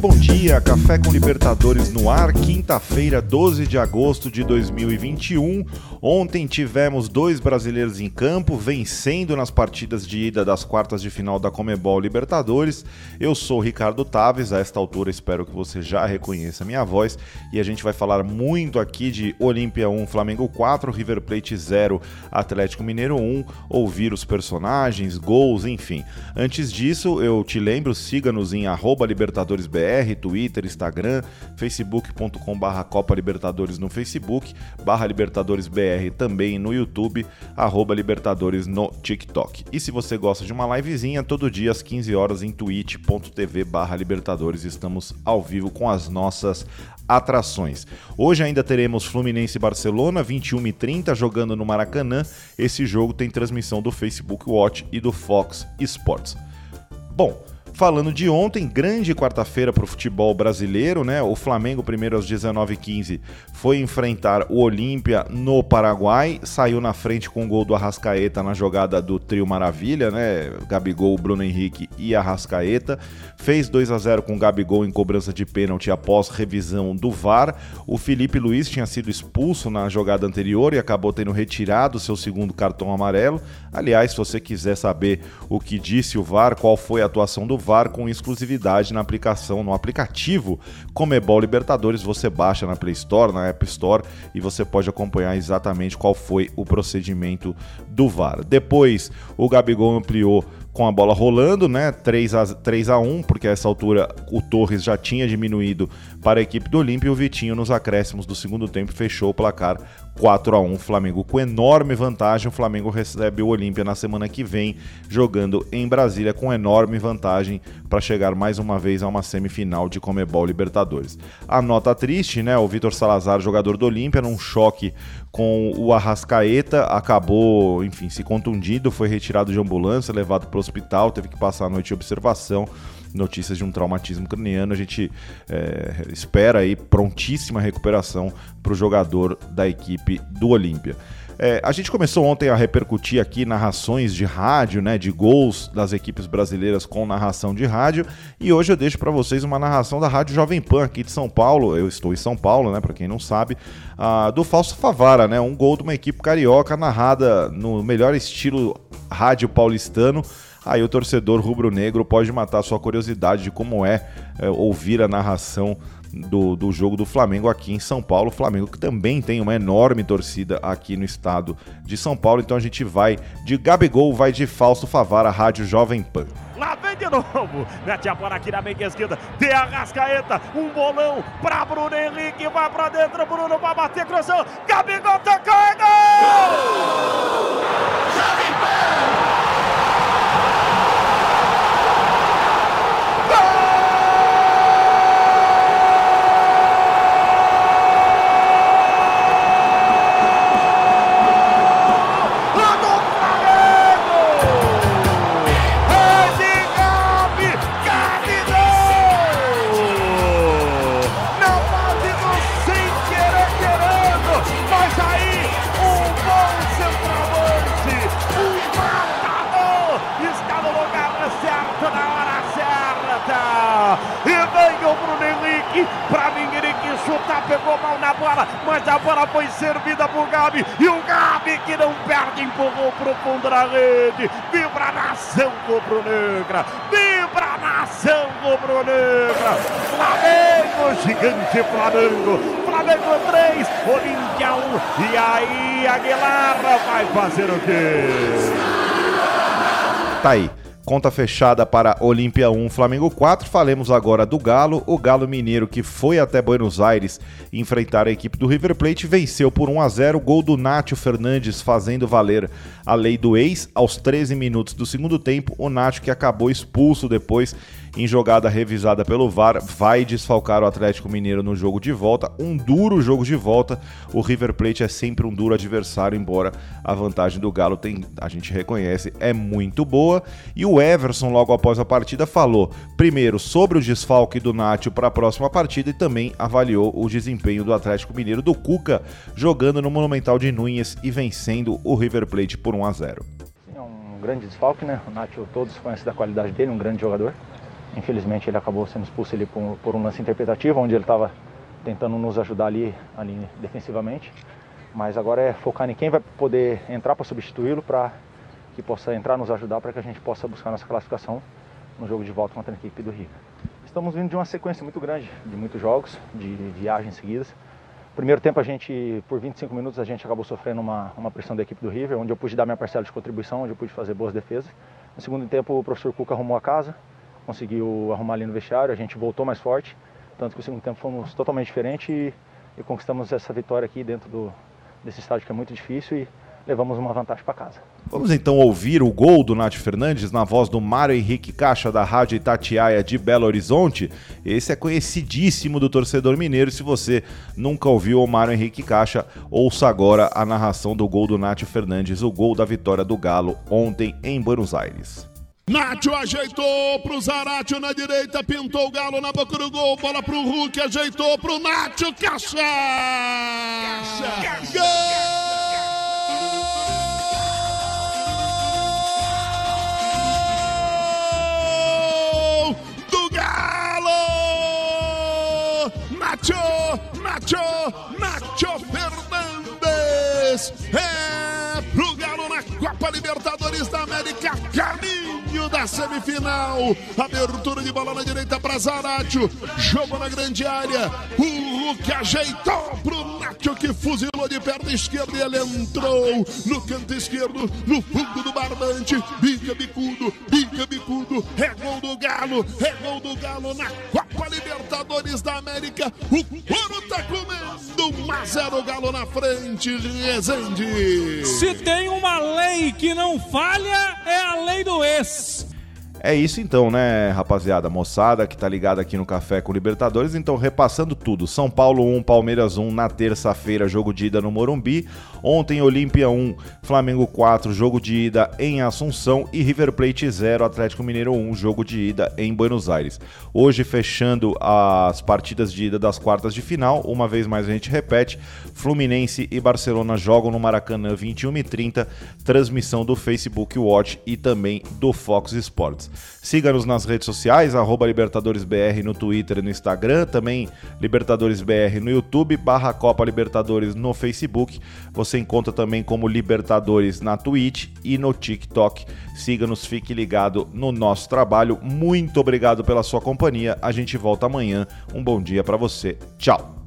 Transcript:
Bo dia. Café com Libertadores no ar, quinta-feira, 12 de agosto de 2021. Ontem tivemos dois brasileiros em campo, vencendo nas partidas de ida das quartas de final da Comebol Libertadores. Eu sou Ricardo Taves, a esta altura espero que você já reconheça minha voz e a gente vai falar muito aqui de Olímpia 1, Flamengo 4, River Plate 0, Atlético Mineiro 1, ouvir os personagens, gols, enfim. Antes disso, eu te lembro, siga-nos em arroba Twitter, Instagram, facebook.com barra Copa Libertadores no Facebook, barra LibertadoresBR também no YouTube, arroba Libertadores no TikTok. E se você gosta de uma livezinha, todo dia às 15 horas em twitch.tv barra Libertadores estamos ao vivo com as nossas atrações. Hoje ainda teremos Fluminense e Barcelona, 21 e 30 jogando no Maracanã. Esse jogo tem transmissão do Facebook Watch e do Fox Sports. Bom, Falando de ontem, grande quarta-feira para o futebol brasileiro, né? O Flamengo, primeiro às 19h15, foi enfrentar o Olímpia no Paraguai, saiu na frente com o gol do Arrascaeta na jogada do Trio Maravilha, né? Gabigol, Bruno Henrique e Arrascaeta. Fez 2 a 0 com o Gabigol em cobrança de pênalti após revisão do VAR. O Felipe Luiz tinha sido expulso na jogada anterior e acabou tendo retirado seu segundo cartão amarelo. Aliás, se você quiser saber o que disse o VAR, qual foi a atuação do VAR, VAR com exclusividade na aplicação, no aplicativo Comebol Libertadores. Você baixa na Play Store, na App Store e você pode acompanhar exatamente qual foi o procedimento do VAR. Depois, o Gabigol ampliou com a bola rolando, né? 3 a, 3 a 1, porque a essa altura o Torres já tinha diminuído para a equipe do Olímpia e o Vitinho nos acréscimos do segundo tempo fechou o placar 4 a 1 Flamengo com enorme vantagem. O Flamengo recebe o Olímpia na semana que vem, jogando em Brasília com enorme vantagem para chegar mais uma vez a uma semifinal de Comebol Libertadores. A nota triste, né? O Vitor Salazar, jogador do Olímpia, num choque com o Arrascaeta, acabou, enfim, se contundido, foi retirado de ambulância, levado para o hospital, teve que passar a noite de observação notícias de um traumatismo craniano. A gente é, espera aí prontíssima recuperação para o jogador da equipe do Olímpia. É, a gente começou ontem a repercutir aqui narrações de rádio, né, de gols das equipes brasileiras com narração de rádio, e hoje eu deixo para vocês uma narração da Rádio Jovem Pan aqui de São Paulo. Eu estou em São Paulo, né, para quem não sabe, uh, do Falso Favara, né, um gol de uma equipe carioca narrada no melhor estilo rádio paulistano aí o torcedor rubro-negro pode matar sua curiosidade de como é, é ouvir a narração do, do jogo do Flamengo aqui em São Paulo. Flamengo que também tem uma enorme torcida aqui no estado de São Paulo. Então a gente vai de Gabigol, vai de Falso Favara, Rádio Jovem Pan. Lá vem de novo, mete a bola aqui na meia esquerda, tem a Rascaeta, um bolão pra Bruno Henrique, vai pra dentro, Bruno vai bater, cruzão, Gabigol tocou, é gol! Woo! Jovem Pan! chutar, pegou mal na bola, mas a bola foi servida pro Gabi. E o Gabi que não perde, empurrou pro fundo da rede. Vibra nação rubro-negra. Vibra nação rubro-negra. Flamengo, gigante Flamengo. Flamengo 3, Olímpia 1. E aí, Aguilar vai fazer o quê? Tá aí. Conta fechada para Olímpia 1, Flamengo 4. Falemos agora do Galo. O Galo Mineiro, que foi até Buenos Aires enfrentar a equipe do River Plate, venceu por 1 a 0. Gol do Nátio Fernandes fazendo valer a lei do ex. Aos 13 minutos do segundo tempo, o Nátio, que acabou expulso depois em jogada revisada pelo VAR, vai desfalcar o Atlético Mineiro no jogo de volta. Um duro jogo de volta. O River Plate é sempre um duro adversário, embora a vantagem do Galo tem, a gente reconhece, é muito boa. E o Everson, logo após a partida, falou primeiro sobre o desfalque do Nátio para a próxima partida e também avaliou o desempenho do Atlético Mineiro do Cuca, jogando no Monumental de Núñez e vencendo o River Plate por 1 a 0. É um grande desfalque, né? O Nátio todos conhecem da qualidade dele, um grande jogador. Infelizmente ele acabou sendo expulso ali por, por um lance interpretativo, onde ele estava tentando nos ajudar ali, ali defensivamente. Mas agora é focar em quem vai poder entrar para substituí-lo, para que possa entrar nos ajudar, para que a gente possa buscar nossa classificação no jogo de volta contra a equipe do River. Estamos vindo de uma sequência muito grande de muitos jogos, de viagens seguidas. Primeiro tempo a gente, por 25 minutos, a gente acabou sofrendo uma, uma pressão da equipe do River, onde eu pude dar minha parcela de contribuição, onde eu pude fazer boas defesas. No segundo tempo o professor Cuca arrumou a casa, conseguiu arrumar ali no vestiário, a gente voltou mais forte, tanto que o segundo tempo fomos totalmente diferente e, e conquistamos essa vitória aqui dentro do, desse estádio que é muito difícil e levamos uma vantagem para casa. Vamos então ouvir o gol do Nath Fernandes na voz do Mário Henrique Caixa da Rádio Itatiaia de Belo Horizonte. Esse é conhecidíssimo do torcedor mineiro. Se você nunca ouviu o Mário Henrique Caixa, ouça agora a narração do gol do Nath Fernandes, o gol da vitória do Galo ontem em Buenos Aires. Nacho ajeitou pro Zaratio na direita, pintou o Galo na boca do gol, bola pro Hulk, ajeitou pro caixa! Caixa! caixa. Gol! Da semifinal. Abertura de bola na direita para Zaratio. Jogo na grande área. O Hulk ajeitou pro Nacho que fuzilou de perna esquerda e ele entrou no canto esquerdo, no fundo do barbante. Bica bicudo, bica bicudo. É gol do Galo, é gol do Galo na Copa Libertadores da América. O couro tá comendo, mas era o Galo na frente, Rezende. Se tem uma lei que não falha, é a lei do ex. É isso então, né, rapaziada, moçada que tá ligada aqui no Café com Libertadores. Então, repassando tudo: São Paulo 1, Palmeiras 1 na terça-feira, jogo de ida no Morumbi. Ontem, Olímpia 1, Flamengo 4, jogo de ida em Assunção. E River Plate 0, Atlético Mineiro 1, jogo de ida em Buenos Aires. Hoje, fechando as partidas de ida das quartas de final, uma vez mais a gente repete: Fluminense e Barcelona jogam no Maracanã 21 e 30, transmissão do Facebook Watch e também do Fox Sports. Siga-nos nas redes sociais, LibertadoresBR no Twitter e no Instagram, também LibertadoresBR no YouTube, barra Copa Libertadores no Facebook. Você encontra também como Libertadores na Twitch e no TikTok. Siga-nos, fique ligado no nosso trabalho. Muito obrigado pela sua companhia. A gente volta amanhã. Um bom dia para você. Tchau.